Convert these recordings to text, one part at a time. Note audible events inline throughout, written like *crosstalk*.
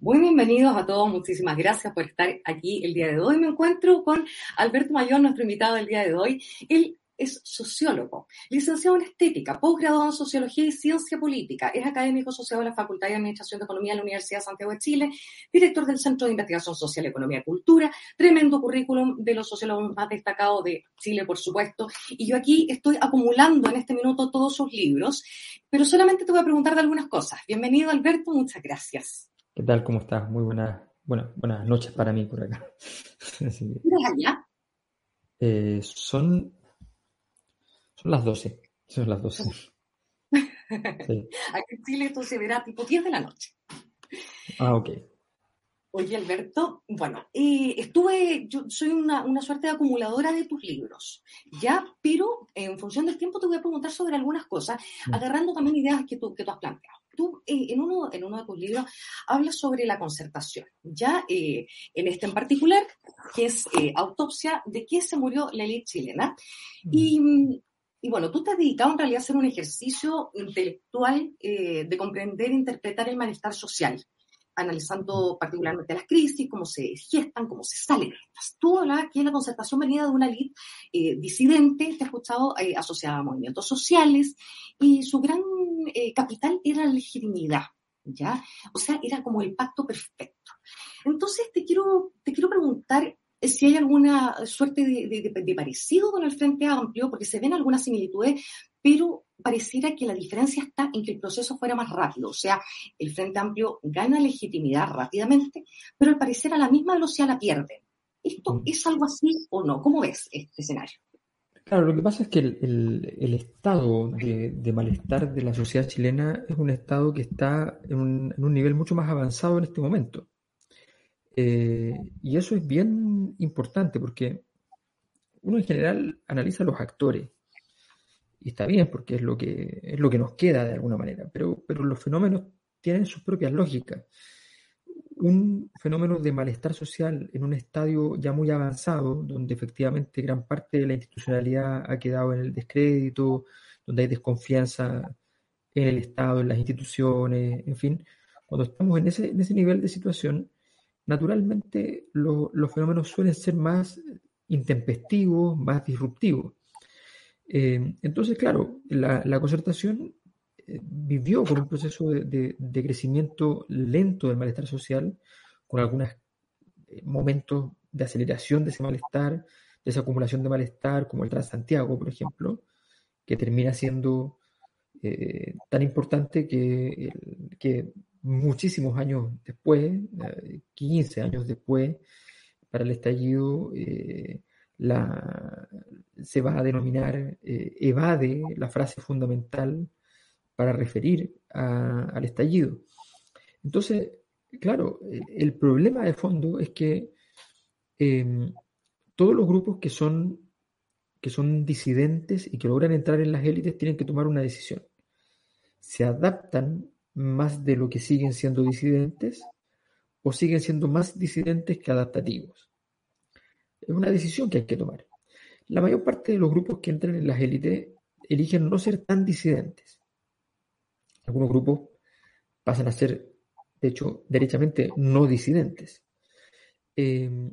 Muy bienvenidos a todos, muchísimas gracias por estar aquí el día de hoy. Me encuentro con Alberto Mayor, nuestro invitado del día de hoy. Él es sociólogo, licenciado en estética, posgraduado en sociología y ciencia política, es académico asociado a la Facultad de Administración de Economía de la Universidad de Santiago de Chile, director del Centro de Investigación Social, Economía y Cultura, tremendo currículum de los sociólogos más destacados de Chile, por supuesto. Y yo aquí estoy acumulando en este minuto todos sus libros, pero solamente te voy a preguntar de algunas cosas. Bienvenido, Alberto, muchas gracias. ¿Qué tal? ¿Cómo estás? Muy buenas, bueno, buenas noches para mí por acá. *laughs* ¿Eres allá? Eh, son, son las 12. Son las 12. Sí. *laughs* Aquí en Chile esto se verá tipo 10 de la noche. Ah, ok. Oye, Alberto, bueno, eh, estuve, yo soy una, una, suerte de acumuladora de tus libros, ¿ya? Pero en función del tiempo te voy a preguntar sobre algunas cosas, mm. agarrando también ideas que tú, que tú has planteado tú eh, en, uno, en uno de tus libros hablas sobre la concertación, ya eh, en este en particular, que es eh, Autopsia de qué se murió la élite chilena. Y, y, bueno, tú te has dedicado en realidad a hacer un ejercicio intelectual de comprender e interpretar el malestar social analizando particularmente las crisis, cómo se gestan, cómo se salen. Tú hablabas que la concertación venía de una élite eh, disidente, te he escuchado, eh, asociada a movimientos sociales, y su gran eh, capital era la legitimidad, ¿ya? O sea, era como el pacto perfecto. Entonces, te quiero, te quiero preguntar si hay alguna suerte de, de, parecido con el Frente Amplio, porque se ven algunas similitudes, pero pareciera que la diferencia está en que el proceso fuera más rápido. O sea, el Frente Amplio gana legitimidad rápidamente, pero al parecer a la misma velocidad la pierde. ¿Esto es algo así o no? ¿Cómo ves este escenario? Claro, lo que pasa es que el, estado de, malestar de la sociedad chilena es un estado que está en un, nivel mucho más avanzado en este momento. Eh, y eso es bien importante porque uno en general analiza los actores y está bien porque es lo que, es lo que nos queda de alguna manera, pero, pero los fenómenos tienen sus propias lógicas. Un fenómeno de malestar social en un estadio ya muy avanzado, donde efectivamente gran parte de la institucionalidad ha quedado en el descrédito, donde hay desconfianza en el Estado, en las instituciones, en fin, cuando estamos en ese, en ese nivel de situación, naturalmente los fenómenos suelen ser más intempestivos, más disruptivos. Eh, entonces, claro, la, concertación eh, vivió con un proceso de, crecimiento lento del malestar social, con algunos eh, momentos de aceleración de ese malestar, de esa acumulación de malestar, como el Transantiago, por ejemplo, que termina siendo tan importante que, que, muchísimos años después, 15 años después, para el estallido, se va a denominar eh, evade la frase fundamental para referir al estallido. Entonces, claro, el problema de fondo es que em, todos los grupos que son, que son disidentes y que logran entrar en las élites tienen que tomar una decisión. ¿Se adaptan más de lo que siguen siendo disidentes o siguen siendo más disidentes que adaptativos? Es una decisión que hay que tomar. La mayor parte de los grupos que entran en las élites eligen no ser tan disidentes. Algunos grupos pasan a ser, de hecho, derechamente no disidentes. Em,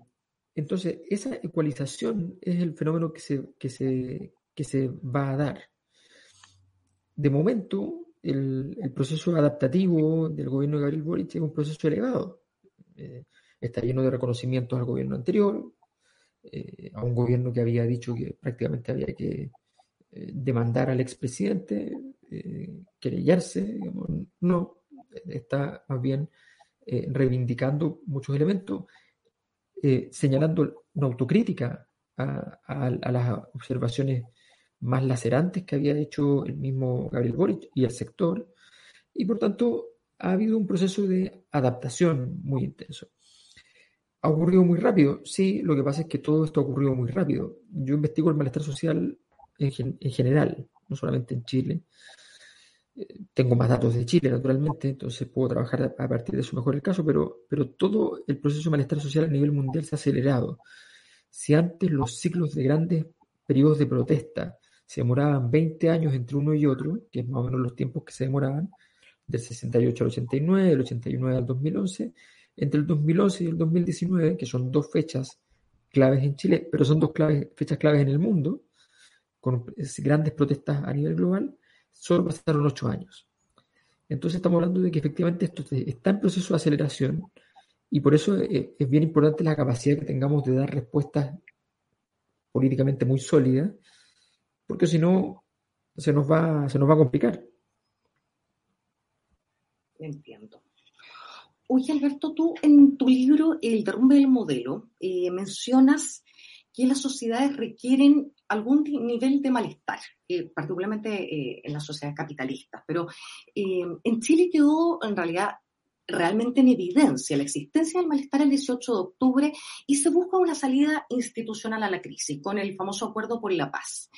entonces, esa ecualización es el fenómeno que se, que se, se va a dar. De momento, el, proceso adaptativo del gobierno de Gabriel Boric es un proceso elevado. Eh, está lleno de reconocimientos al gobierno anterior, eh, a un gobierno que había dicho que prácticamente había que eh, demandar al expresidente, eh, querellarse, no, está más bien reivindicando muchos elementos, señalando una autocrítica a, las observaciones más lacerantes que había hecho el mismo Gabriel Boric y el sector, y por tanto ha habido un proceso de adaptación muy intenso. ¿Ha ocurrido muy rápido? Sí, lo que pasa es que todo esto ha ocurrido muy rápido. Yo investigo el malestar social en general, no solamente en Chile. Eh, tengo más datos de Chile, naturalmente, entonces puedo trabajar a partir de eso mejor el caso, pero, pero todo el proceso de malestar social a nivel mundial se ha acelerado. Si antes los ciclos de grandes periodos de protesta se demoraban 20 años entre uno y otro, que es más o menos los tiempos que se demoraban, del 68 al 89, del 89 al 2011, entre el 2011 y el 2019, que son dos fechas claves en Chile, pero son dos fechas claves en el mundo, con grandes protestas a nivel global, solo pasaron ocho años. Entonces estamos hablando de que efectivamente esto está en proceso de aceleración y por eso eh, es bien importante la capacidad que tengamos de dar respuestas políticamente muy sólidas, porque si no se nos va, se nos va a complicar. Entiendo. Oye, Alberto, tú en tu libro El derrumbe del modelo eh, mencionas que las sociedades requieren algún nivel de malestar, eh, particularmente eh, en las sociedades capitalistas. Pero en Chile quedó en realidad realmente en evidencia la existencia del malestar el 18 de octubre y se busca una salida institucional a la crisis con el famoso acuerdo por la paz.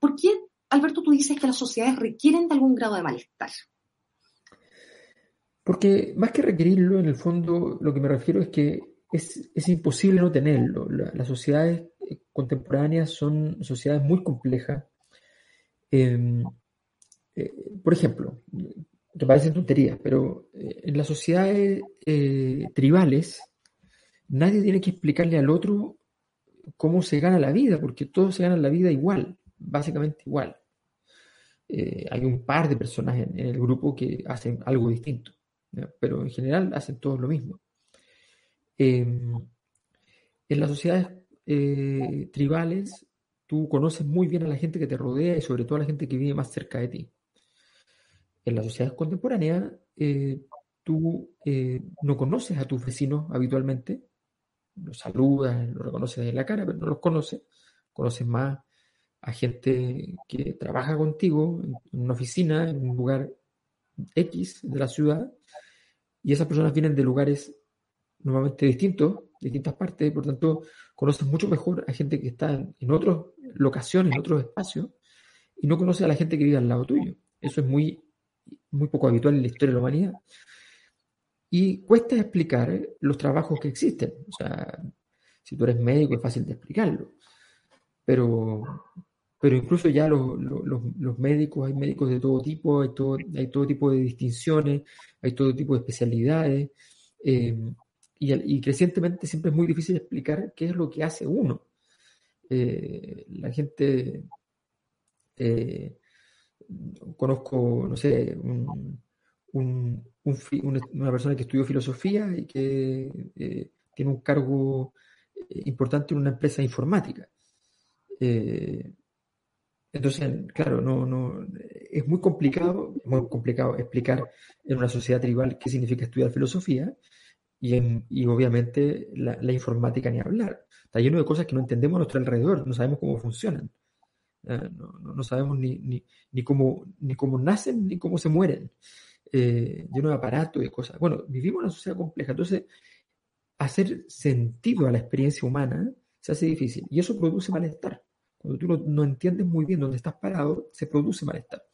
¿Por qué, Alberto, tú dices que las sociedades requieren de algún grado de malestar? Porque más que requerirlo, en el fondo lo que me refiero es que es, imposible no tenerlo. las sociedades eh, contemporáneas son sociedades muy complejas. Em, eh, por ejemplo, que parecen tonterías, pero eh, en las sociedades tribales nadie tiene que explicarle al otro cómo se gana la vida, porque todos se ganan la vida igual, básicamente igual. hay un par de personas en el grupo que hacen algo distinto pero en general hacen todos lo mismo. Em, en las sociedades eh, tribales, tú conoces muy bien a la gente que te rodea y sobre todo a la gente que vive más cerca de ti. En las sociedades contemporáneas, eh, tú eh, no conoces a tus vecinos habitualmente, los saludas, los reconoces de la cara, pero no los conoces. Conoces más a gente que trabaja contigo en una oficina, en un lugar X de la ciudad, y esas personas vienen de lugares normalmente distintos, distintas partes, por tanto, conoces mucho mejor a gente que está en, otras locaciones, en otros espacios, y no conoces a la gente que vive al lado tuyo. Eso es muy, muy poco habitual en la historia de la humanidad. Y cuesta explicar los trabajos que existen. O sea, si tú eres médico es fácil de explicarlo. Pero, pero incluso ya los, médicos, hay médicos de todo tipo, hay todo, hay todo tipo de distinciones, hay todo tipo de especialidades, eh, y, crecientemente siempre es muy difícil explicar qué es lo que hace uno. Eh, la gente, eh, conozco, no sé, una persona que estudió filosofía y que tiene un cargo importante en una empresa informática. Entonces, claro, no, no, es muy complicado, muy complicado explicar en una sociedad tribal qué significa estudiar filosofía y, obviamente la, informática ni hablar. Está lleno de cosas que no entendemos a nuestro alrededor, no sabemos cómo funcionan. No, no, sabemos ni, ni, ni, cómo, ni cómo nacen ni cómo se mueren. Eh, lleno de aparatos y cosas. Bueno, vivimos en una sociedad compleja, entonces hacer sentido a la experiencia humana se hace difícil y eso produce malestar. Cuando tú no, entiendes muy bien dónde estás parado, se produce malestar.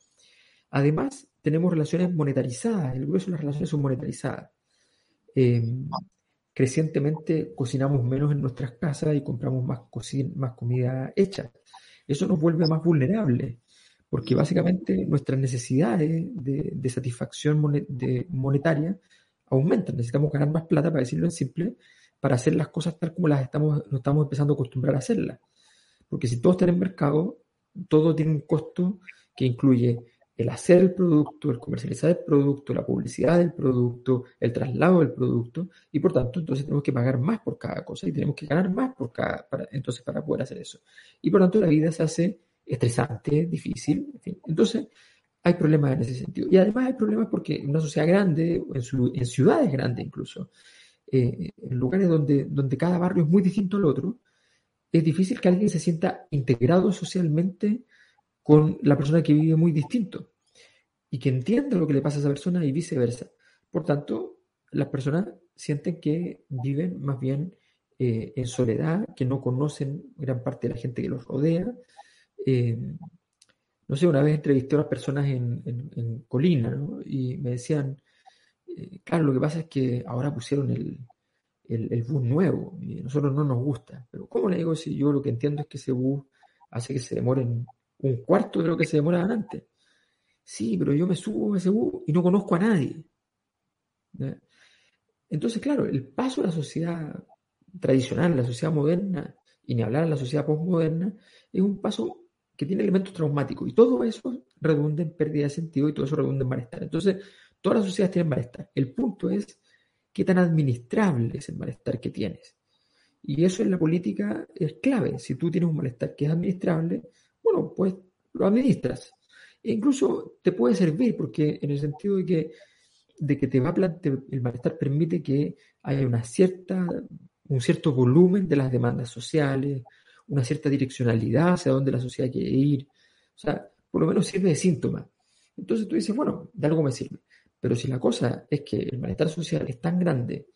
Además, tenemos relaciones monetarizadas, el grueso de las relaciones son monetarizadas. Em, crecientemente cocinamos menos en nuestras casas y compramos más, más comida hecha. Eso nos vuelve más vulnerables, porque básicamente nuestras necesidades de, satisfacción monetaria aumentan. Necesitamos ganar más plata, para decirlo en simple, para hacer las cosas tal como las estamos, nos estamos empezando a acostumbrar a hacerlas. Porque si todo está en el mercado, todo tiene un costo que incluye el hacer el producto, el comercializar el producto, la publicidad del producto, el traslado del producto, y por tanto, entonces tenemos que pagar más por cada cosa y tenemos que ganar más por cada, para, entonces para poder hacer eso. Y por tanto, la vida se hace estresante, difícil, en fin. Entonces, hay problemas en ese sentido. Y además hay problemas porque en una sociedad grande, en, en ciudades grandes incluso, eh, en lugares donde, donde cada barrio es muy distinto al otro, es difícil que alguien se sienta integrado socialmente con la persona que vive muy distinto. Y que entienda lo que le pasa a esa persona y viceversa. Por tanto, las personas sienten que viven más bien eh, en soledad, que no conocen gran parte de la gente que los rodea. Eh, no sé, una vez entrevisté a unas personas en, Colina y me decían, eh, claro, lo que pasa es que ahora pusieron el, el, bus nuevo y a nosotros no nos gusta. Pero ¿cómo le digo si yo lo que entiendo es que ese bus hace que se demoren un cuarto de lo que se demoraban antes? Sí, pero yo me subo a ese y no conozco a nadie. Entonces, claro, el paso a la sociedad tradicional, la sociedad moderna, y ni hablar de la sociedad postmoderna, es un paso que tiene elementos traumáticos. Y todo eso redunda en pérdida de sentido y todo eso redunda en malestar. Entonces, todas las sociedades tienen malestar. El punto es qué tan administrable es el malestar que tienes. Y eso en la política es clave. Si tú tienes un malestar que es administrable, bueno, pues lo administras. E incluso te puede servir, porque en el sentido de que, de que te va a el malestar permite que haya una cierta, un cierto volumen de las demandas sociales, una cierta direccionalidad hacia dónde la sociedad quiere ir. O sea, por lo menos sirve de síntoma. Entonces tú dices, bueno, de algo me sirve. Pero si la cosa es que el malestar social es tan grande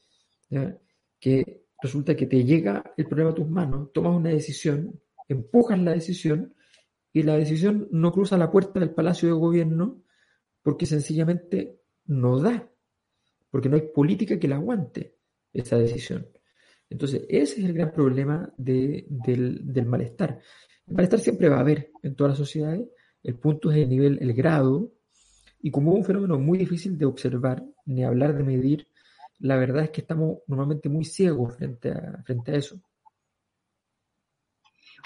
que resulta que te llega el problema a tus manos, tomas una decisión, empujas la decisión y la decisión no cruza la puerta del Palacio de Gobierno porque sencillamente no da, porque no hay política que la aguante esa decisión. Entonces, ese es el gran problema del, del, malestar. El malestar siempre va a haber en todas las sociedades. El punto es el nivel, el grado y como es un fenómeno muy difícil de observar, ni hablar de medir, la verdad es que estamos normalmente muy ciegos frente a, frente a eso.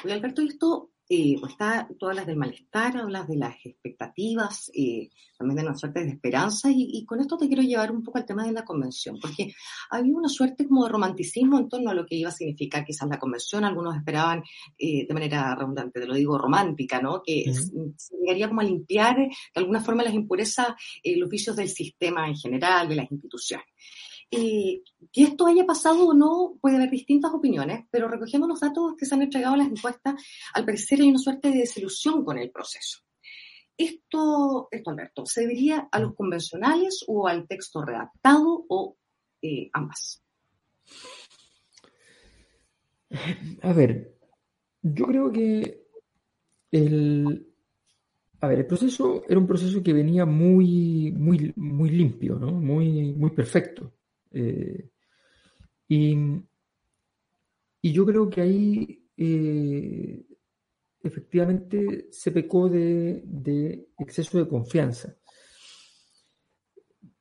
Oye, Alberto, esto eh, está todas las del malestar, hablas de las expectativas, eh, también de una suerte de esperanza, y, con esto te quiero llevar un poco al tema de la convención, porque había una suerte como de romanticismo en torno a lo que iba a significar quizás la convención, algunos esperaban eh, de manera redundante, te lo digo romántica, ¿no? Que se llegaría como a limpiar de alguna forma las impurezas, los vicios del sistema en general, de las instituciones. Eh, que esto haya pasado o no, puede haber distintas opiniones, pero recogiendo los datos que se han entregado en las encuestas, al parecer hay una suerte de desilusión con el proceso. Esto, esto Alberto, ¿se debería a los convencionales o al texto redactado o eh, ambas? A ver, yo creo que el, a ver, el proceso era un proceso que venía muy, muy, muy limpio, ¿no? muy, muy perfecto. Eh, y, yo creo que ahí eh, efectivamente se pecó de, exceso de confianza.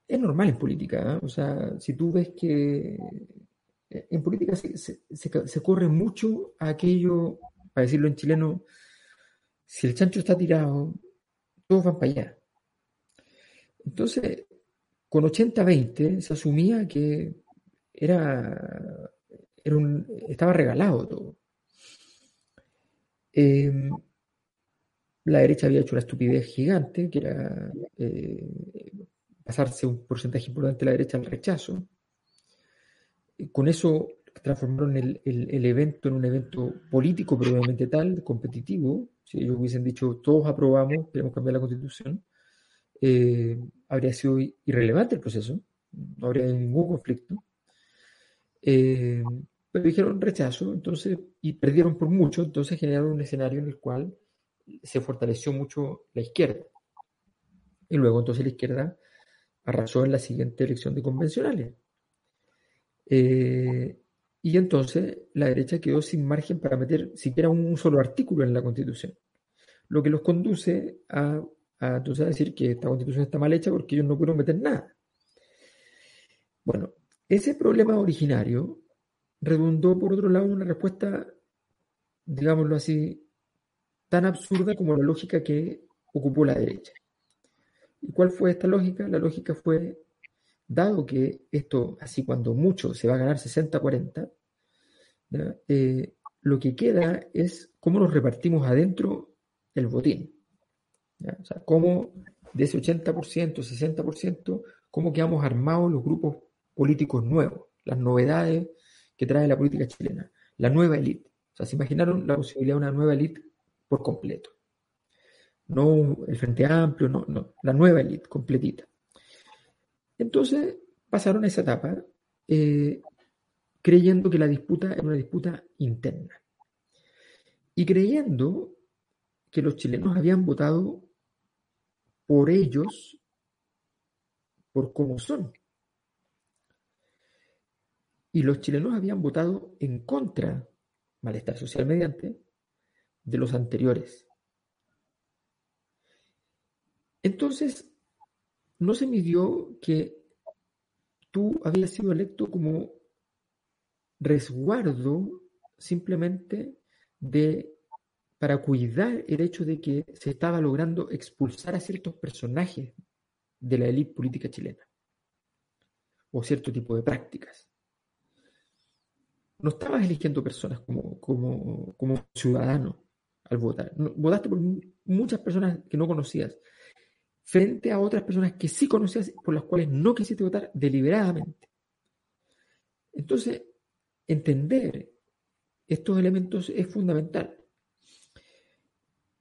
Es normal en política, ¿eh? o sea, si tú ves que en política se, corre mucho aquello, para decirlo en chileno, si el chancho está tirado, todos van para allá. Entonces, con 80-20 se asumía que era, estaba regalado todo. Em, la derecha había hecho una estupidez gigante, que era eh, pasarse un porcentaje importante de la derecha al rechazo. Con eso transformaron el, evento en un evento político, probablemente tal, competitivo. Si ellos hubiesen dicho, todos aprobamos, queremos cambiar la constitución, eh, habría sido irrelevante el proceso, no habría ningún conflicto. Eh, pero dijeron rechazo, entonces, y perdieron por mucho, entonces generaron un escenario en el cual se fortaleció mucho la izquierda. Y luego entonces la izquierda arrasó en la siguiente elección de convencionales. Eh, y entonces la derecha quedó sin margen para meter siquiera un solo artículo en la constitución, lo que los conduce a a, decir que esta constitución está mal hecha porque ellos no pudieron meter nada. Bueno, ese problema originario redundó, por otro lado, en una respuesta, digámoslo así, tan absurda como la lógica que ocupó la derecha. ¿Y cuál fue esta lógica? La lógica fue, dado que esto, así cuando mucho se va a ganar 60-40, eh, lo que queda es cómo nos repartimos adentro el botín. O sea, cómo de ese 80%, 60%, cómo quedamos armados los grupos políticos nuevos, las novedades que trae la política chilena, la nueva élite. O sea, se imaginaron la posibilidad de una nueva élite por completo. no el Frente Amplio, no, no, la nueva élite completita. Entonces pasaron esa etapa eh, creyendo que la disputa era una disputa interna y creyendo que los chilenos habían votado por ellos, por cómo son. Y los chilenos habían votado en contra, malestar social mediante, de los anteriores. Entonces, no se midió que tú habías sido electo como resguardo simplemente de para cuidar el hecho de que se estaba logrando expulsar a ciertos personajes de la élite política chilena o cierto tipo de prácticas. No estabas eligiendo personas como, como, como ciudadano al votar. votaste por muchas personas que no conocías frente a otras personas que sí conocías por las cuales no quisiste votar deliberadamente. Entonces, entender estos elementos es fundamental.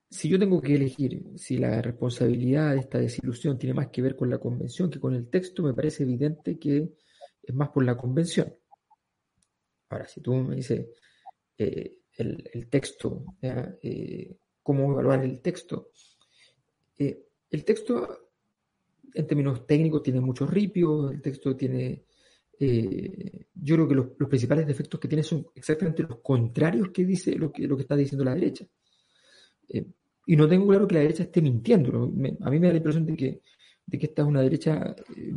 Si yo tengo que elegir si la responsabilidad de esta desilusión tiene más que ver con la convención que con el texto, me parece evidente que es más por la convención. Ahora, si tú me dices eh, el, texto, eh, cómo evaluar el texto, eh, el texto, en términos técnicos, tiene muchos ripios, el texto tiene... Yo creo que los, principales defectos que tiene son exactamente los contrarios que dice lo que está diciendo la derecha. Eh, y no tengo claro que la derecha esté mintiendo. a mí me da la impresión de que, de que esta es una derecha eh,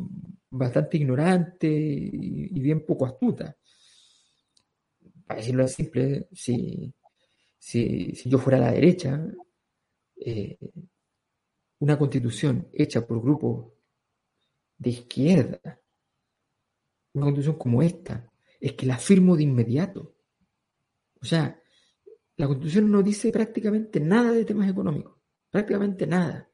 bastante ignorante y, bien poco astuta. Para decirlo así simple, si, si, si yo fuera la derecha, una constitución hecha por grupos de izquierda, una constitución como esta, es que la firmo de inmediato. O sea, la constitución no dice prácticamente nada de temas económicos, prácticamente nada.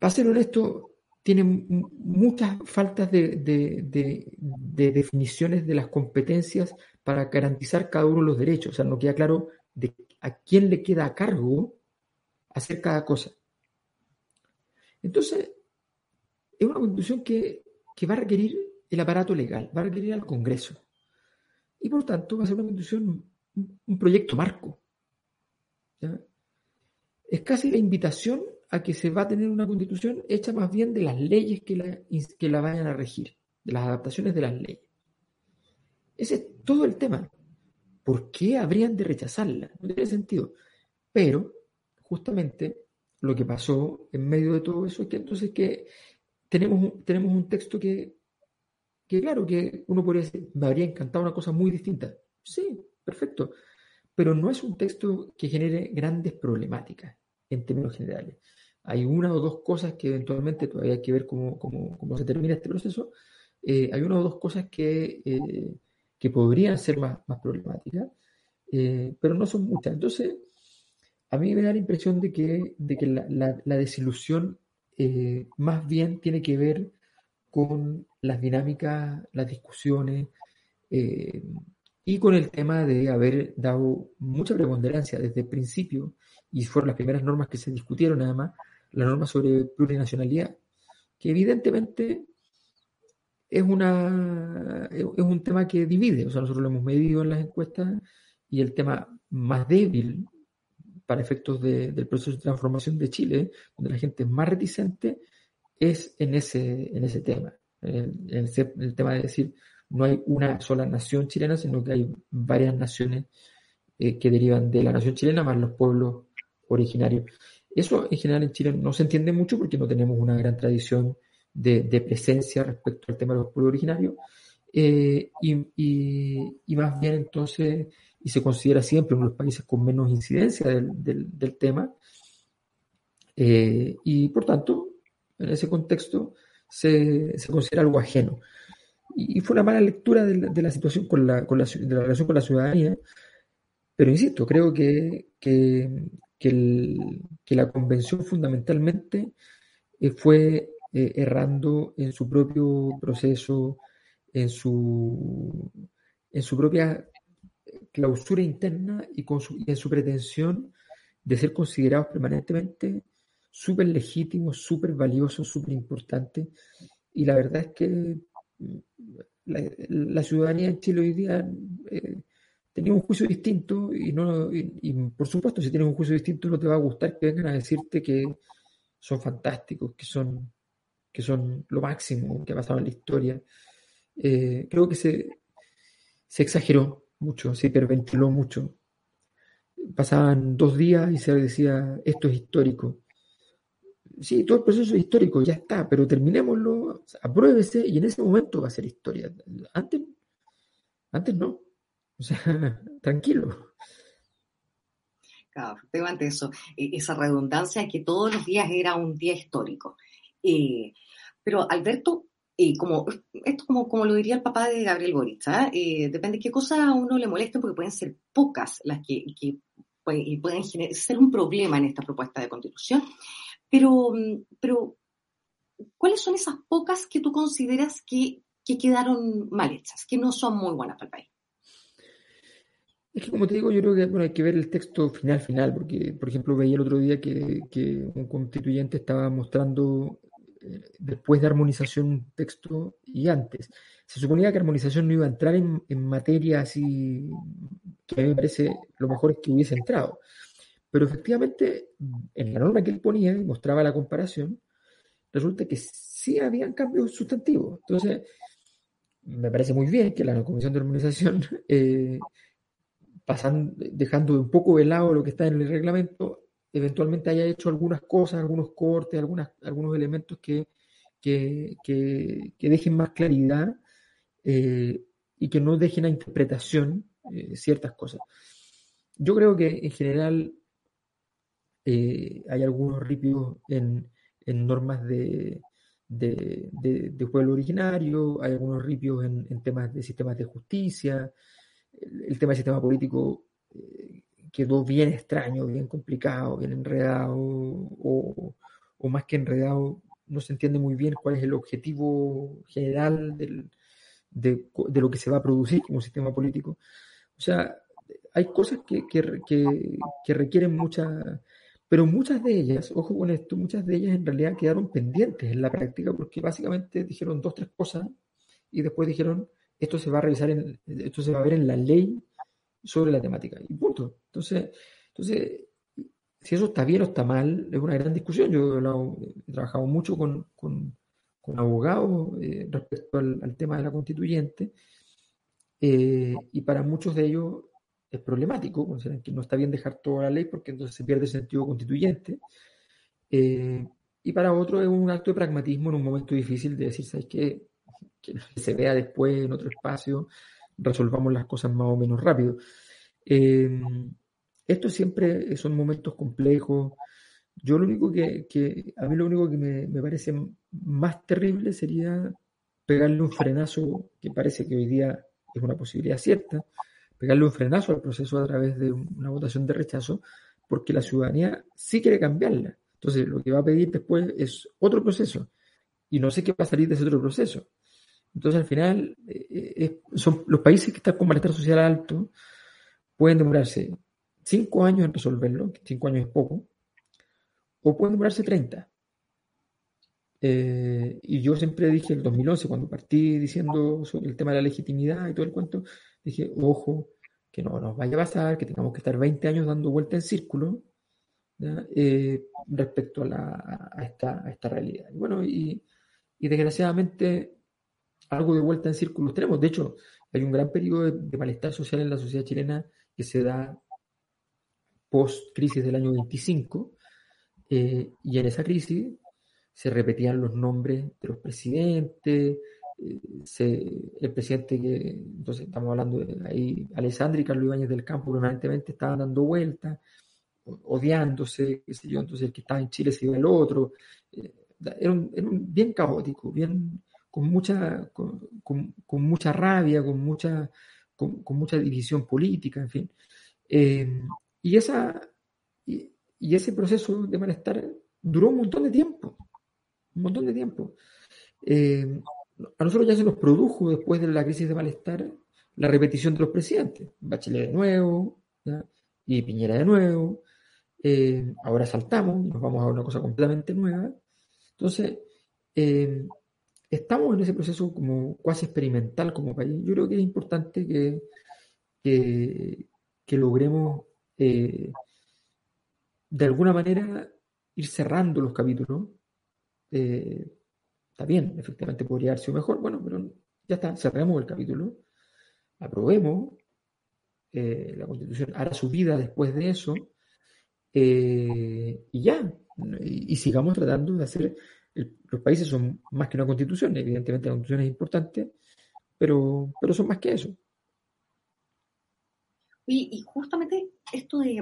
Para ser honesto, tiene muchas faltas de, de, definiciones de las competencias para garantizar cada uno los derechos. O sea, no queda claro de a quién le queda a cargo hacer cada cosa. Entonces, es una constitución que, va a requerir el aparato legal, va a requerir al Congreso. Y por tanto va a ser una constitución, un, proyecto marco. Es casi la invitación a que se va a tener una constitución hecha más bien de las leyes que la, que la vayan a regir, de las adaptaciones de las leyes. Ese es todo el tema. ¿por qué habrían de rechazarla? No tiene sentido. Pero, justamente, lo que pasó en medio de todo eso es que entonces que tenemos, tenemos un texto que, que, claro, que uno podría decir, me habría encantado una cosa muy distinta. Sí, perfecto. Pero no es un texto que genere grandes problemáticas en términos generales. Hay una o dos cosas que eventualmente todavía hay que ver cómo, cómo, se termina este proceso. Eh, hay una o dos cosas que eh, que podrían ser más, más problemáticas, eh, pero no son muchas. Entonces, a mí me da la impresión de que, de que la, desilusión más bien tiene que ver con las dinámicas, las discusiones eh, y con el tema de haber dado mucha preponderancia desde el principio, y fueron las primeras normas que se discutieron además, la norma sobre plurinacionalidad, que evidentemente es, una, es un tema que divide. O sea, nosotros lo hemos medido en las encuestas y el tema más débil para efectos del proceso de transformación de Chile, donde la gente es más reticente, es en ese, en ese tema. El tema de decir, no hay una sola nación chilena, sino que hay varias naciones eh, que derivan de la nación chilena más los pueblos originarios. Eso en general en Chile no se entiende mucho porque no tenemos una gran tradición de, presencia respecto al tema de los pueblos originarios, eh, y, más bien entonces, y se considera siempre uno de los países con menos incidencia del, tema, eh, y por tanto, en ese contexto, se, considera algo ajeno. Y, fue una mala lectura de la, situación con la, con la, de la relación con la ciudadanía, pero insisto, creo que, que, que la convención fundamentalmente eh, fue eh, errando en su propio proceso, en su, en su propia clausura interna y, y en su pretensión de ser considerados permanentemente súper legítimos, súper valiosos, súper importantes. Y la verdad es que mm, la, ciudadanía en Chile hoy día eh, tenía un juicio distinto y, no, y, por supuesto si tienes un juicio distinto no te va a gustar que vengan a decirte que son fantásticos, que son, que son lo máximo que ha pasado en la historia. Eh, creo que se, se exageró mucho, se hiperventiló mucho. Pasaban dos días y se decía, esto es histórico. Sí, todo el proceso es histórico, ya está, pero terminémoslo, apruébese y en ese momento va a ser historia. Antes, antes no. O sea, *laughs* tranquilo. Claro, efectivamente eso, e-, esa redundancia que todos los días era un día histórico. Eh, pero Alberto, eh, como, esto como, como lo diría el papá de Gabriel Boric, ¿ah? eh, depende de qué cosas a uno le molesten, porque pueden ser pocas las que, que pueden, pueden ser un problema en esta propuesta de constitución. Pero, pero, ¿cuáles son esas pocas que tú consideras que, que quedaron mal hechas, que no son muy buenas para el país? Es que como te digo, yo creo que bueno, hay que ver el texto final, final, porque, por ejemplo, veía el otro día que, que un constituyente estaba mostrando eh, después de armonización un texto y antes. Se suponía que armonización no iba a entrar en, en materia así, que a mí me parece lo mejor es que hubiese entrado. Pero efectivamente, en la norma que él ponía y mostraba la comparación, resulta que sí habían cambios sustantivos. Entonces, me parece muy bien que la Comisión de Armonización *laughs* eh, dejando un poco de lado lo que está en el reglamento, eventualmente haya hecho algunas cosas, algunos cortes, algunas, algunos elementos que, que, dejen más claridad eh, y que no dejen a interpretación eh, ciertas cosas. Yo creo que en general eh, hay algunos ripios en, en normas de, de, de, pueblo originario, hay algunos ripios en, en temas de sistemas de justicia, el, tema del sistema político eh, quedó bien extraño, bien complicado, bien enredado, o, más que enredado, no se entiende muy bien cuál es el objetivo general de, lo que se va a producir como sistema político. O sea, hay cosas que, que, requieren mucha, pero muchas de ellas, ojo con esto, muchas de ellas en realidad quedaron pendientes en la práctica porque básicamente dijeron dos, tres cosas y después dijeron, esto se va a revisar, en, esto se va a ver en la ley sobre la temática. Y punto. Entonces, entonces si eso está bien o está mal, es una gran discusión. Yo he, trabajado mucho con, abogados eh, respecto al, tema de la constituyente, eh, y para muchos de ellos es problemático, consideran que no está bien dejar toda la ley porque entonces se pierde el sentido constituyente. Eh, y para otros es un acto de pragmatismo en un momento difícil de decir, ¿sabes qué? que se vea después en otro espacio, resolvamos las cosas más o menos rápido. Eh, esto siempre son momentos complejos. Yo lo único que, a mí lo único que me, parece más terrible sería pegarle un frenazo, que parece que hoy día es una posibilidad cierta, pegarle un frenazo al proceso a través de una votación de rechazo, porque la ciudadanía sí quiere cambiarla. Entonces, lo que va a pedir después es otro proceso. Y no sé qué va a salir de ese otro proceso. Entonces, al final, eh, eh, son los países que están con malestar social alto pueden demorarse cinco años en resolverlo, cinco años es poco, o pueden demorarse 30. Eh, y yo siempre dije en el 2011, cuando partí diciendo sobre el tema de la legitimidad y todo el cuento, dije, ojo, que no nos vaya a pasar, que tengamos que estar 20 años dando vuelta en círculo respecto a, esta, esta, realidad. Y bueno, y, y desgraciadamente algo de vuelta en círculos tenemos. De hecho, hay un gran periodo de, malestar social en la sociedad chilena que se da post-crisis del año 25, eh, y en esa crisis se repetían los nombres de los presidentes, el presidente que, entonces estamos hablando de ahí, Alessandro y Carlos Ibáñez del Campo permanentemente estaban dando vueltas, odiándose, qué yo, entonces el que estaba en Chile se iba al otro, eh, era, un, era un, bien caótico, bien con mucha, con, con, mucha rabia, con mucha, con, mucha división política, en fin. Eh, y, esa, y, ese proceso de malestar duró un montón de tiempo, un montón de tiempo. Eh, a nosotros ya se nos produjo después de la crisis de malestar la repetición de los presidentes. Bachelet de nuevo, y Piñera de nuevo. Eh, ahora saltamos y nos vamos a una cosa completamente nueva. Entonces, eh, estamos en ese proceso como cuasi experimental como país. Yo creo que es importante que, que, logremos eh, de alguna manera ir cerrando los capítulos. Está bien, efectivamente podría haber sido mejor, bueno, pero ya está, cerremos el capítulo, aprobemos, la constitución hará su vida después de eso, y ya, y, sigamos tratando de hacer los países son más que una constitución, evidentemente la constitución es importante, pero, pero son más que eso. Y, justamente esto de,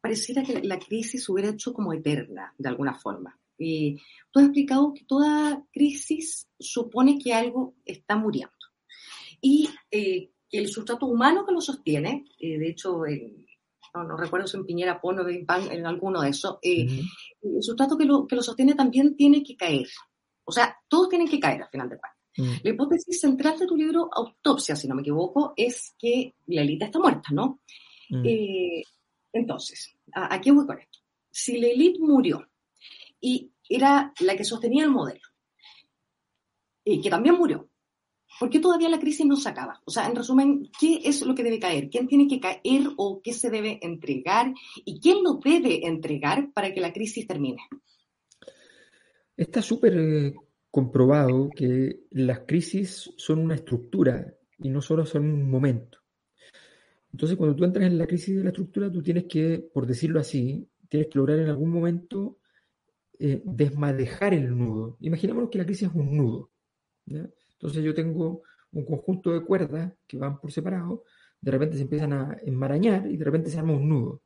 pareciera que la crisis hubiera hecho como eterna, de alguna forma. Y tú has explicado que toda crisis supone que algo está muriendo. Y eh, que el sustrato humano que lo sostiene, eh, de hecho, no, recuerdo si en Piñera Pono, en alguno de esos, eh, el sustrato que lo, que lo sostiene también tiene que caer. O sea, todos tienen que caer al final de cuentas. Mm. La hipótesis central de tu libro, Autopsia, si no me equivoco, es que la élite está muerta, ¿no? Mm. Eh, entonces, ¿a, qué voy con esto? Si la élite murió y era la que sostenía el modelo, y que también murió, ¿por qué todavía la crisis no se acaba? O sea, en resumen, ¿qué es lo que debe caer? ¿Quién tiene que caer o qué se debe entregar? ¿Y quién lo debe entregar para que la crisis termine? Está súper eh, comprobado que las crisis son una estructura y no solo son un momento. Entonces, cuando tú entras en la crisis de la estructura, tú tienes que, por decirlo así, tienes que lograr en algún momento eh, desmadejar el nudo. Imaginémonos que la crisis es un nudo. Entonces yo tengo un conjunto de cuerdas que van por separado, de repente se empiezan a enmarañar y de repente se arma un nudo.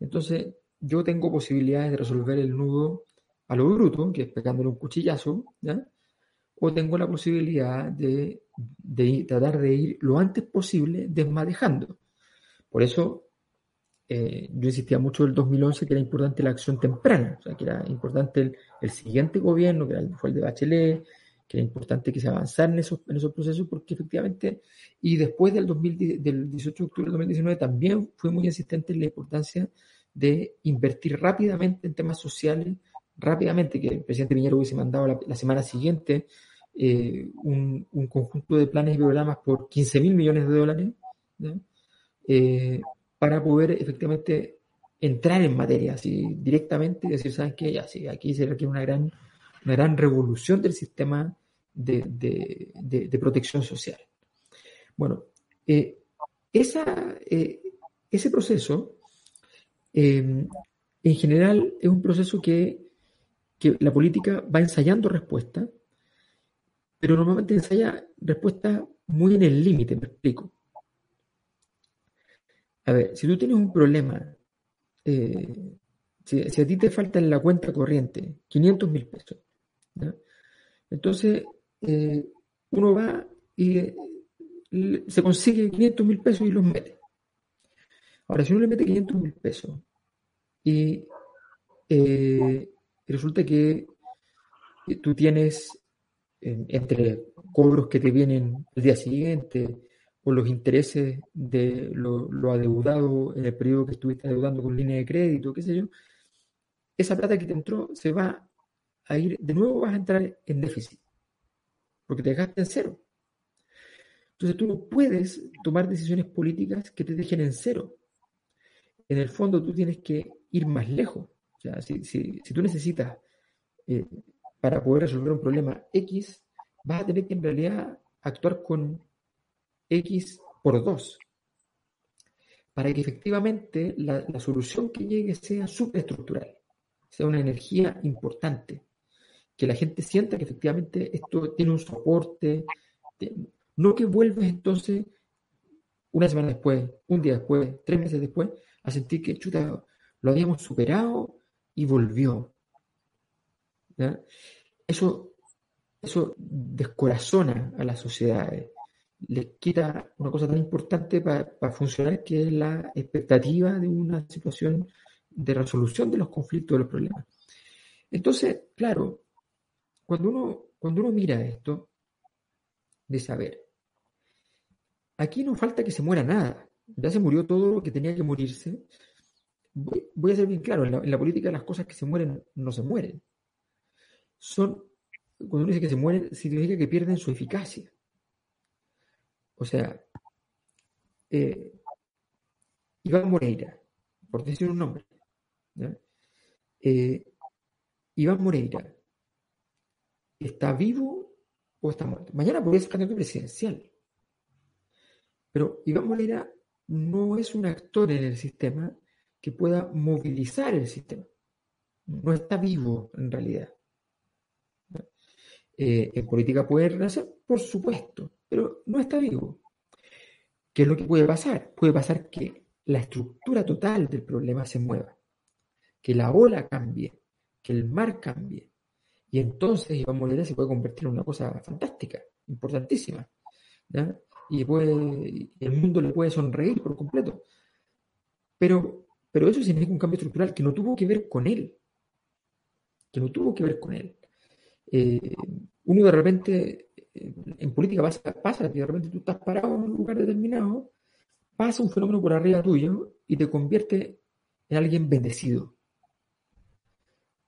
Entonces yo tengo posibilidades de resolver el nudo a lo bruto, que es pegándole un cuchillazo, o tengo la posibilidad de, tratar de ir lo antes posible desmadejando. Por eso eh, yo insistía mucho en el 2011 que era importante la acción temprana, o sea, que era importante el, siguiente gobierno, que fue el de Bachelet, que era importante que se avanzara en esos, en esos procesos porque efectivamente, y después del, 2000, del 18 de octubre del 2019 también fue muy insistente en la importancia de invertir rápidamente en temas sociales, rápidamente, que el presidente Piñera hubiese mandado la, semana siguiente eh, un, un, conjunto de planes y programas por 15 mil millones de dólares, eh, para poder efectivamente entrar en materia así directamente y decir, ¿sabes qué? Ya, sí, aquí se requiere una gran una gran revolución del sistema de, protección social. Bueno, eh, esa, eh, ese proceso eh, en general es un proceso que, la política va ensayando respuestas, pero normalmente ensaya respuestas muy en el límite, me explico. A ver, si tú tienes un problema, si, si, a ti te falta en la cuenta corriente 500 mil pesos, entonces, eh, uno va y eh, se consigue 500 mil pesos y los mete. Ahora, si uno le mete 500 mil pesos y eh, resulta que tú tienes entre cobros que te vienen el día siguiente o los intereses de lo, adeudado en el periodo que estuviste adeudando con línea de crédito, qué sé yo, esa plata que te entró se va a ir, de nuevo vas a entrar en déficit, porque te dejaste en cero. Entonces tú no puedes tomar decisiones políticas que te dejen en cero. En el fondo tú tienes que ir más lejos. Sea, si, si, tú necesitas, eh, para poder resolver un problema X, vas a tener que en realidad actuar con X por 2 para que efectivamente la, solución que llegue sea superestructural, sea una energía importante, que la gente sienta que efectivamente esto tiene un soporte, no que vuelves entonces una semana después, un día después, tres meses después, a sentir que chuta, lo habíamos superado y volvió. Eso, eso descorazona a las sociedades, les quita una cosa tan importante para funcionar que es la expectativa de una situación de resolución de los conflictos, de los problemas. Entonces, claro, cuando uno, cuando uno mira esto, de saber, aquí no falta que se muera nada. Ya se murió todo lo que tenía que morirse. Voy, a ser bien claro, en la, política las cosas que se mueren no se mueren. Son, cuando uno dice que se mueren, significa que pierden su eficacia. O sea, eh, Iván Moreira, por decir un nombre, eh, Iván Moreira, ¿está vivo o está muerto? Mañana podría ser candidato presidencial. Pero Iván Moreira no es un actor en el sistema que pueda movilizar el sistema. No está vivo en realidad. Eh, en política puede renacer, por supuesto, pero no está vivo. ¿Qué es lo que puede pasar? Puede pasar que la estructura total del problema se mueva, que la ola cambie, que el mar cambie. Y entonces Iván Moreira se puede convertir en una cosa fantástica, importantísima. Y puede, el mundo le puede sonreír por completo. Pero, pero eso significa un cambio estructural que no tuvo que ver con él. Que no tuvo que ver con él. Eh, uno de repente, en política pasa, pasa de repente tú estás parado en un lugar determinado, pasa un fenómeno por arriba tuyo y te convierte en alguien bendecido.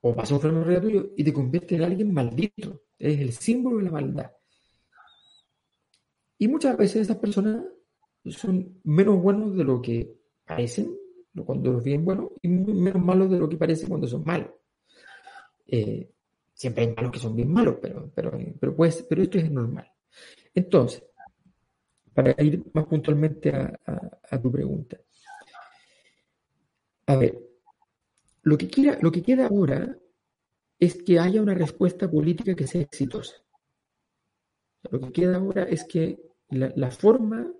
O pasa un fenómeno por arriba tuyo y te convierte en alguien maldito. Es el símbolo de la maldad. Y muchas veces esas personas son menos buenos de lo que parecen cuando los bien buenos y menos malos de lo que parecen cuando son malos. Eh, siempre hay malos que son bien malos, pero, pero, pero, pues, pero esto es normal. Entonces, para ir más puntualmente a, tu pregunta. A ver, lo que, quiera, lo que queda ahora es que haya una respuesta política que sea exitosa. Lo que queda ahora es que la, forma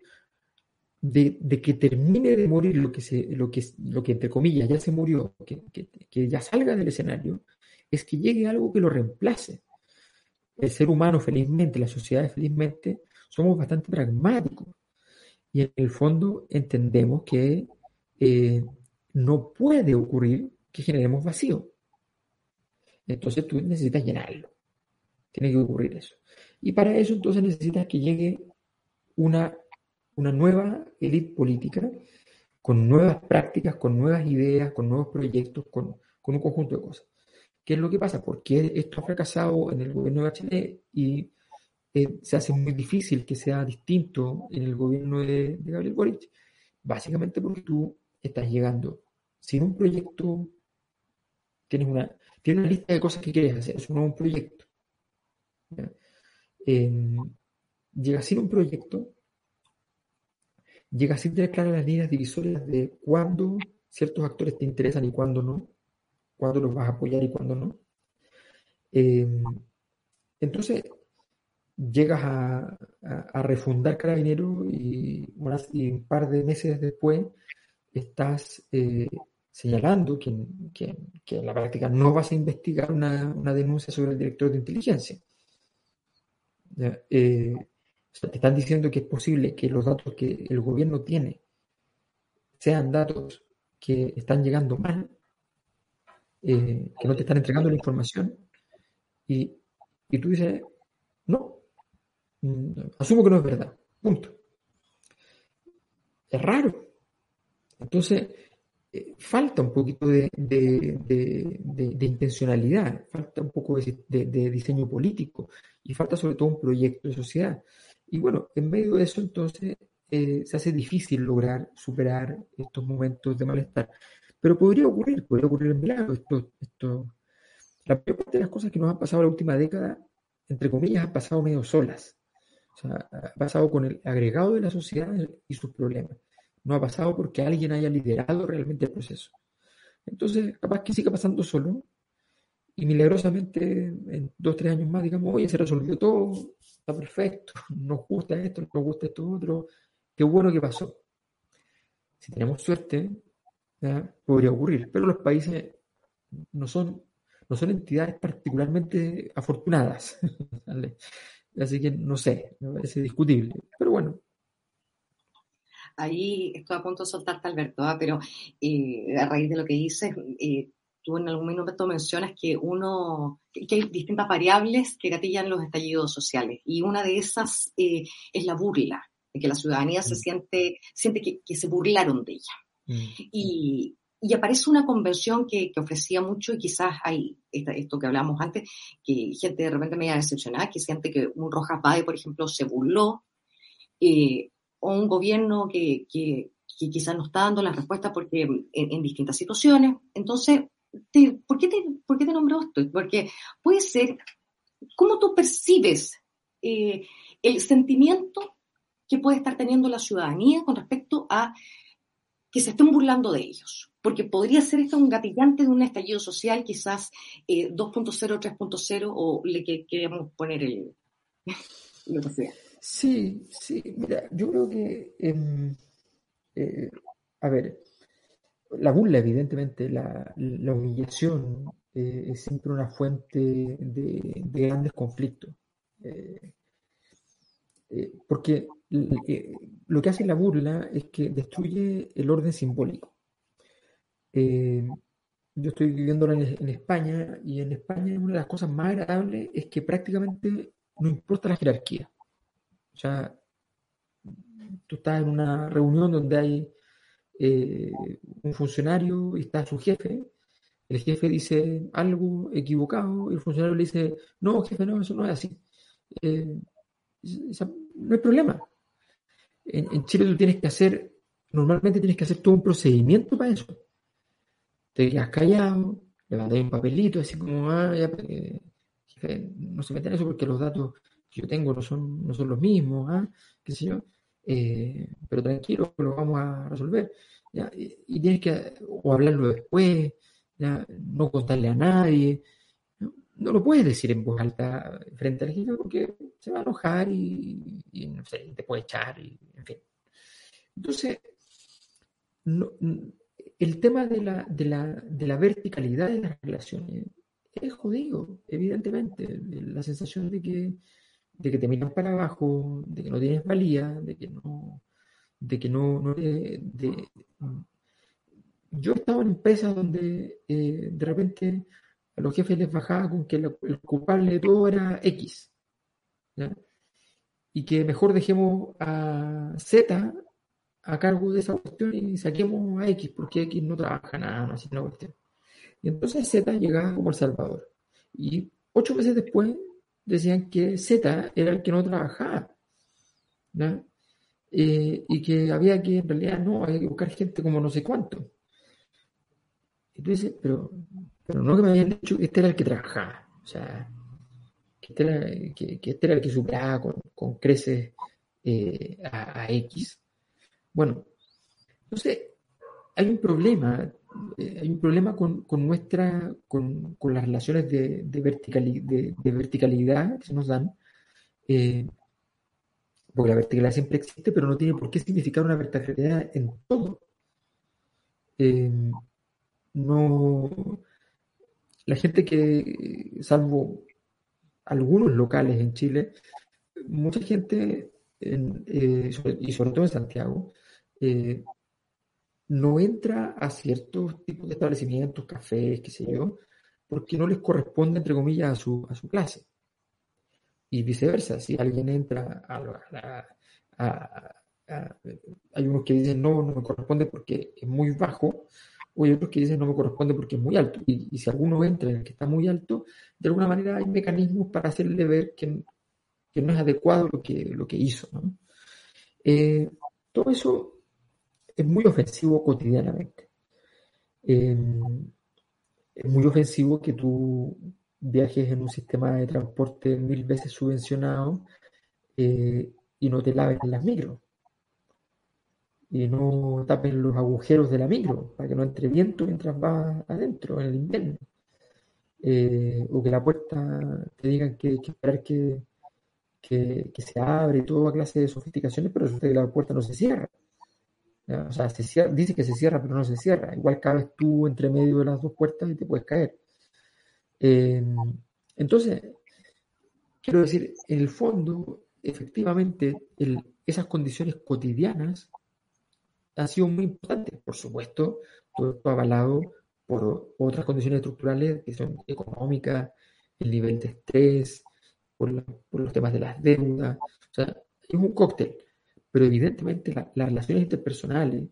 de, que termine de morir lo que, se, lo, que, lo que entre comillas ya se murió, que, que ya salga del escenario, es que llegue algo que lo reemplace. El ser humano, felizmente, la sociedad, felizmente, somos bastante pragmáticos y en el fondo entendemos que eh, no puede ocurrir que generemos vacío. Entonces tú necesitas llenarlo. Tiene que ocurrir eso. Y para eso entonces necesitas que llegue una, una nueva élite política con nuevas prácticas, con nuevas ideas, con nuevos proyectos, con, con un conjunto de cosas. ¿Qué es lo que pasa? Porque esto ha fracasado en el gobierno de Chile y eh, se hace muy difícil que sea distinto en el gobierno de, Gabriel Boric, básicamente porque tú estás llegando sin un proyecto, tienes una, tienes una lista de cosas que quieres hacer, es un proyecto. Eh, llegas sin un proyecto, llegas sin tener claras las líneas divisorias de cuándo ciertos actores te interesan y cuándo no, cuándo los vas a apoyar y cuándo no. Eh, entonces, llegas a, refundar Carabinero y, un par de meses después estás eh, señalando que, en la práctica no vas a investigar una, denuncia sobre el director de inteligencia. Eh, te están diciendo que es posible que los datos que el gobierno tiene sean datos que están llegando mal, eh, que no te están entregando la información, y, y tú dices, no, Mm, asumo que no es verdad. Punto. Es raro. Entonces, eh, falta un poquito de, intencionalidad, falta un poco de, diseño político y falta sobre todo un proyecto de sociedad. Y bueno, en medio de eso entonces eh, se hace difícil lograr superar estos momentos de malestar. Pero podría ocurrir, podría ocurrir en milagro. Esto, esto, la mayor parte de las cosas que nos han pasado la última década, entre comillas, han pasado medio solas. O sea, ha pasado con el agregado de la sociedad y sus problemas. No ha pasado porque alguien haya liderado realmente el proceso. Entonces, capaz que siga pasando solo y milagrosamente en dos, tres años más, digamos, oye, se resolvió todo, está perfecto, nos gusta esto, nos gusta esto otro, qué bueno que pasó. Si tenemos suerte, podría ocurrir, pero los países no son, no son entidades particularmente afortunadas. *laughs* Así que no sé, me parece discutible, pero bueno. Ahí estoy a punto de soltarte, Alberto, ¿ah? pero eh, a raíz de lo que dices, eh, tú en algún momento mencionas que uno, que hay distintas variables que gatillan los estallidos sociales y una de esas eh, es la burla. de que la ciudadanía se mm. siente, siente que, se burlaron de ella. Mm. Y, aparece una convención que, que, ofrecía mucho y quizás hay esto que hablamos antes, que gente de repente me media decepcionada, que siente que un Rojas Bade, por ejemplo, se burló, eh, o un gobierno que, que, quizás no está dando la respuesta porque en, distintas situaciones. Entonces, ¿por, qué te, ¿por qué te nombró esto? Porque puede ser, ¿cómo tú percibes eh, el sentimiento que puede estar teniendo la ciudadanía con respecto a que se estén burlando de ellos. Porque podría ser esto un gatillante de un estallido social, quizás 2.0, eh, 3.0, o le que queremos poner el, lo que sea. Sí, sí, mira, yo creo que, em, eh, a ver, la burla, evidentemente, la, humillación eh, es siempre una fuente de, grandes conflictos. porque eh, lo que hace la burla es que destruye el orden simbólico. Eh, yo estoy viviendo en, España y en España una de las cosas más agradables es que prácticamente no importa la jerarquía. O sea, tú estás en una reunión donde hay eh, un funcionario y está su jefe, el jefe dice algo equivocado y el funcionario le dice, no, jefe, no, eso no es así. no hay problema en, Chile tú tienes que hacer, normalmente tienes que hacer todo un procedimiento para eso. Te quedas callado, le mandas un papelito, así como, ah, ya, no se meten en eso porque los datos que yo tengo no son, no son los mismos, ah, qué sé yo. Eh, pero tranquilo, lo vamos a resolver. Y, tienes que o hablarlo después, ya, no contarle a nadie. ¿No? lo puedes decir en voz alta frente al jefe porque se va a enojar y, no sé, te puede echar. Y, en fin. Entonces, el tema de la, de, la, de la verticalidad de las relaciones es jodido, evidentemente. La sensación de que, de que te miran para abajo, de que no tienes valía, de que no. De que no, yo he estado en empresas donde eh, de repente los jefes les bajaba con que el culpable de todo era X. y que mejor dejemos a Z a cargo de esa cuestión y saquemos a X, porque X no trabaja nada, no hace una cuestión. Y entonces Z llegaba como El Salvador. Y ocho meses después decían que Z era el que no trabajaba. Eh, y que había que, en realidad, no, había que buscar gente como no sé cuánto. Y pero, pero no que me habían dicho que este era el que trabajaba. O sea, que, este era el que superaba con, creces eh, a, X. Bueno, entonces hay un problema, eh, hay un problema con, nuestra, con, las relaciones de, de, verticalidad que se nos dan, eh, porque la verticalidad siempre existe, pero no tiene por qué significar una verticalidad en todo. no, la gente que, salvo algunos locales en Chile, mucha gente, eh, y sobre todo en Santiago, eh, no entra a ciertos tipos de establecimientos, cafés, qué sé yo, porque no les corresponde, entre comillas, a su, a su clase. Y viceversa, si alguien entra a, hay unos que dicen no, no me corresponde porque es muy bajo, hay otros que dicen no me corresponde porque es muy alto. Y, si alguno entra en el que está muy alto, de alguna manera hay mecanismos para hacerle ver que, no es adecuado lo que, lo que hizo. Eh, todo eso es muy ofensivo cotidianamente. Eh, es muy ofensivo que tú viajes en un sistema de transporte mil veces subvencionado eh, y no te laves las micros y no tapen los agujeros de la micro para que no entre viento mientras vas adentro en el invierno. Eh, o que la puerta te digan que hay que esperar que, que, se abre y toda clase de sofisticaciones, pero resulta que la puerta no se cierra. O sea, se dice que se cierra, pero no se cierra. Igual cabes tú entre medio de las dos puertas y te puedes caer. Eh, entonces, quiero decir, en el fondo, efectivamente, esas condiciones cotidianas ha sido muy importante. Por supuesto, todo esto avalado por otras condiciones estructurales que son económicas, el nivel de estrés, por, los temas de las deudas. O sea, es un cóctel. pero evidentemente las relaciones interpersonales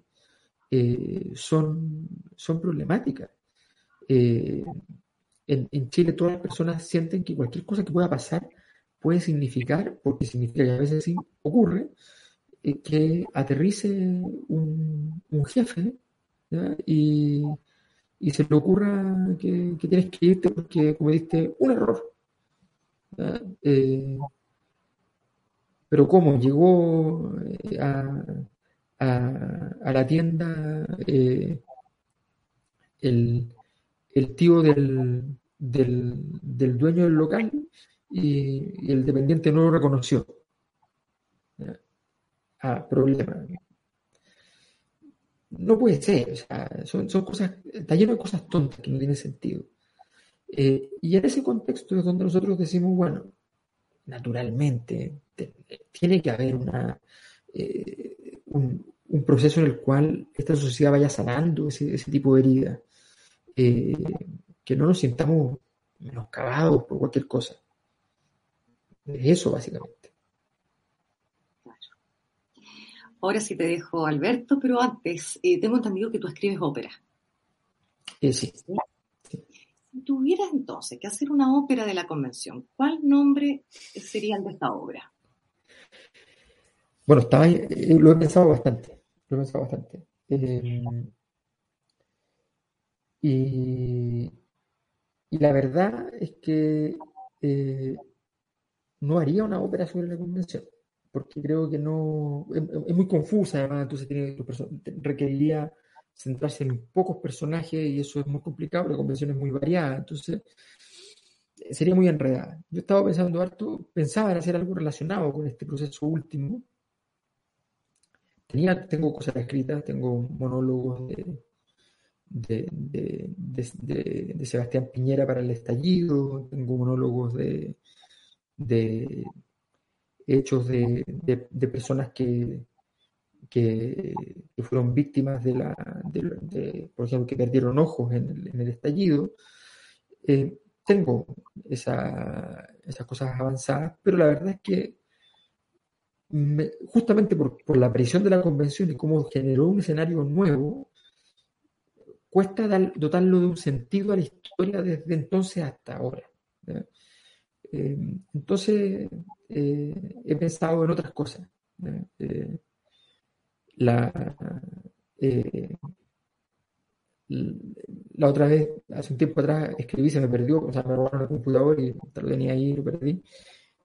eh, son, son problemáticas. Eh, en, Chile todas las personas sienten que cualquier cosa que pueda pasar puede significar, porque significa que a veces sí ocurre, que aterrice un, jefe y, se le ocurra que, tienes que irte porque cometiste un error. pero ¿cómo? Llegó a, a, la tienda eh, el, tío del, del, dueño del local y, el dependiente no lo reconoció. Ah, problema. No puede ser, son, cosas, está lleno de cosas tontas que no tienen sentido. Eh, y en ese contexto es donde nosotros decimos, bueno, naturalmente, tiene que haber una, eh, un, proceso en el cual esta sociedad vaya sanando ese, tipo de herida, eh, que no nos sintamos menoscabados por cualquier cosa. Eso, básicamente. Ahora sí te dejo, Alberto, pero antes, eh, tengo entendido que tú escribes ópera. sí. Si tuvieras entonces que hacer una ópera de la convención, ¿cuál nombre sería el de esta obra? Bueno, estaba, eh, lo he pensado bastante, lo he pensado bastante. Eh, y, la verdad es que no haría una ópera sobre la convención, porque creo que no, es, muy confusa además, entonces tiene, requeriría centrarse en pocos personajes y eso es muy complicado, la convención es muy variada, entonces sería muy enredada. Yo estaba pensando harto, pensaba en hacer algo relacionado con este proceso último, tengo cosas escritas, tengo monólogos de, de, Sebastián Piñera para el estallido, tengo monólogos de, hechos de, personas que, que, fueron víctimas de la, por ejemplo, que perdieron ojos en el, estallido. Eh, tengo esa, esas cosas avanzadas, pero la verdad es que justamente por, la aparición de la convención y cómo generó un escenario nuevo, cuesta dotarlo de un sentido a la historia desde entonces hasta ahora. Entonces, eh, he pensado en otras cosas. Eh, la, la otra vez, hace un tiempo atrás, escribí, se me perdió, o sea, me robaron el computador y lo tenía ahí, lo perdí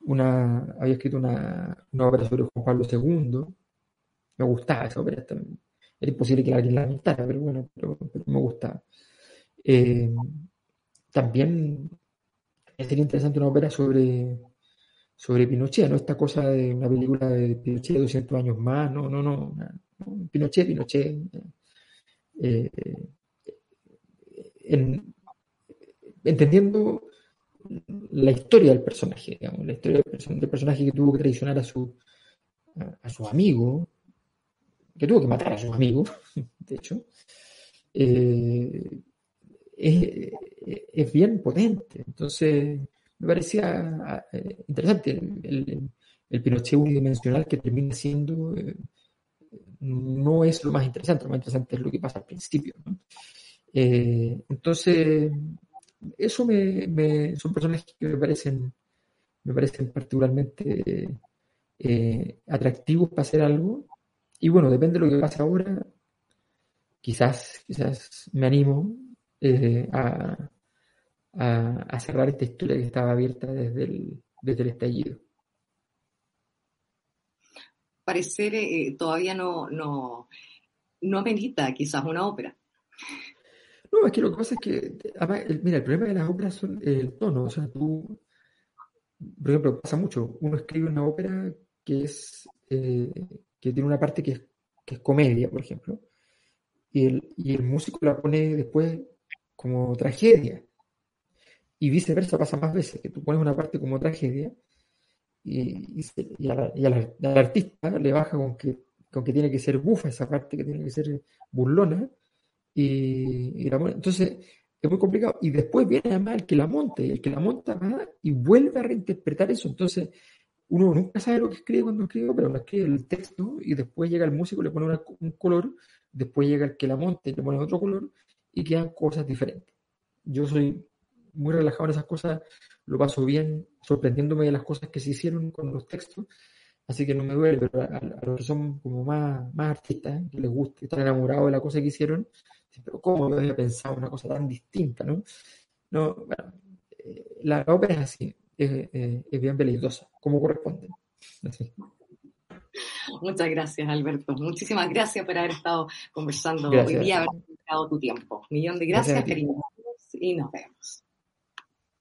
una, había escrito una, una obra sobre Juan Pablo II. Me gustaba esa obra. Era imposible que alguien la pintara, pero bueno, pero, me gustaba. Eh, también sería interesante una obra sobre, sobre Pinochet, ¿no? Esta cosa de una película de Pinochet 200 años más, no, no, no. Pinochet, Pinochet. Eh, entendiendo la historia del personaje, digamos, la historia del, personaje que tuvo que traicionar a su, a, su amigo, que tuvo que matar a su amigo, *laughs* de hecho, eh, es, bien potente. Entonces, me parecía eh, interesante el, el, Pinochet unidimensional que termina siendo, eh, no es lo más interesante, lo más interesante es lo que pasa al principio. entonces, eso me, son personajes que me parecen, me parecen particularmente eh, atractivos para hacer algo. Y bueno, depende de lo que pase ahora, quizás, quizás me animo eh, a, a, cerrar esta historia que estaba abierta desde el, desde el estallido. Parecer eh, todavía no, no, no amerita quizás una ópera. No, es que lo que pasa es que, mira, el problema de las óperas son el tono. O sea, tú, por ejemplo, pasa mucho. Uno escribe una ópera que es eh, que tiene una parte que es, que es comedia, por ejemplo, y el, y el músico la pone después como tragedia. Y viceversa pasa más veces, que tú pones una parte como tragedia y, y, al artista le baja con que, con que tiene que ser bufa esa parte, que tiene que ser burlona, y, entonces es muy complicado. Y después viene además el que la monte, el que la monta y vuelve a reinterpretar eso. Entonces uno nunca sabe lo que escribe cuando escribe, pero no escribe el texto y después llega el músico, le pone un color, después llega el que la monta y le pone otro color y quedan cosas diferentes. Yo soy muy relajado en esas cosas, lo paso bien, sorprendiéndome de las cosas que se hicieron con los textos, así que no me duele, pero a, los que son como más, más artistas, que les gusta, están enamorados de la cosa que hicieron, pero ¿cómo yo había pensado una cosa tan distinta, no? No, bueno, eh, la ópera es así, es, es bien peligrosa, como corresponde. Muchas gracias, Alberto. Muchísimas gracias por haber estado conversando hoy día, haber dedicado tu tiempo. Millón de gracias, gracias cariño, y nos vemos.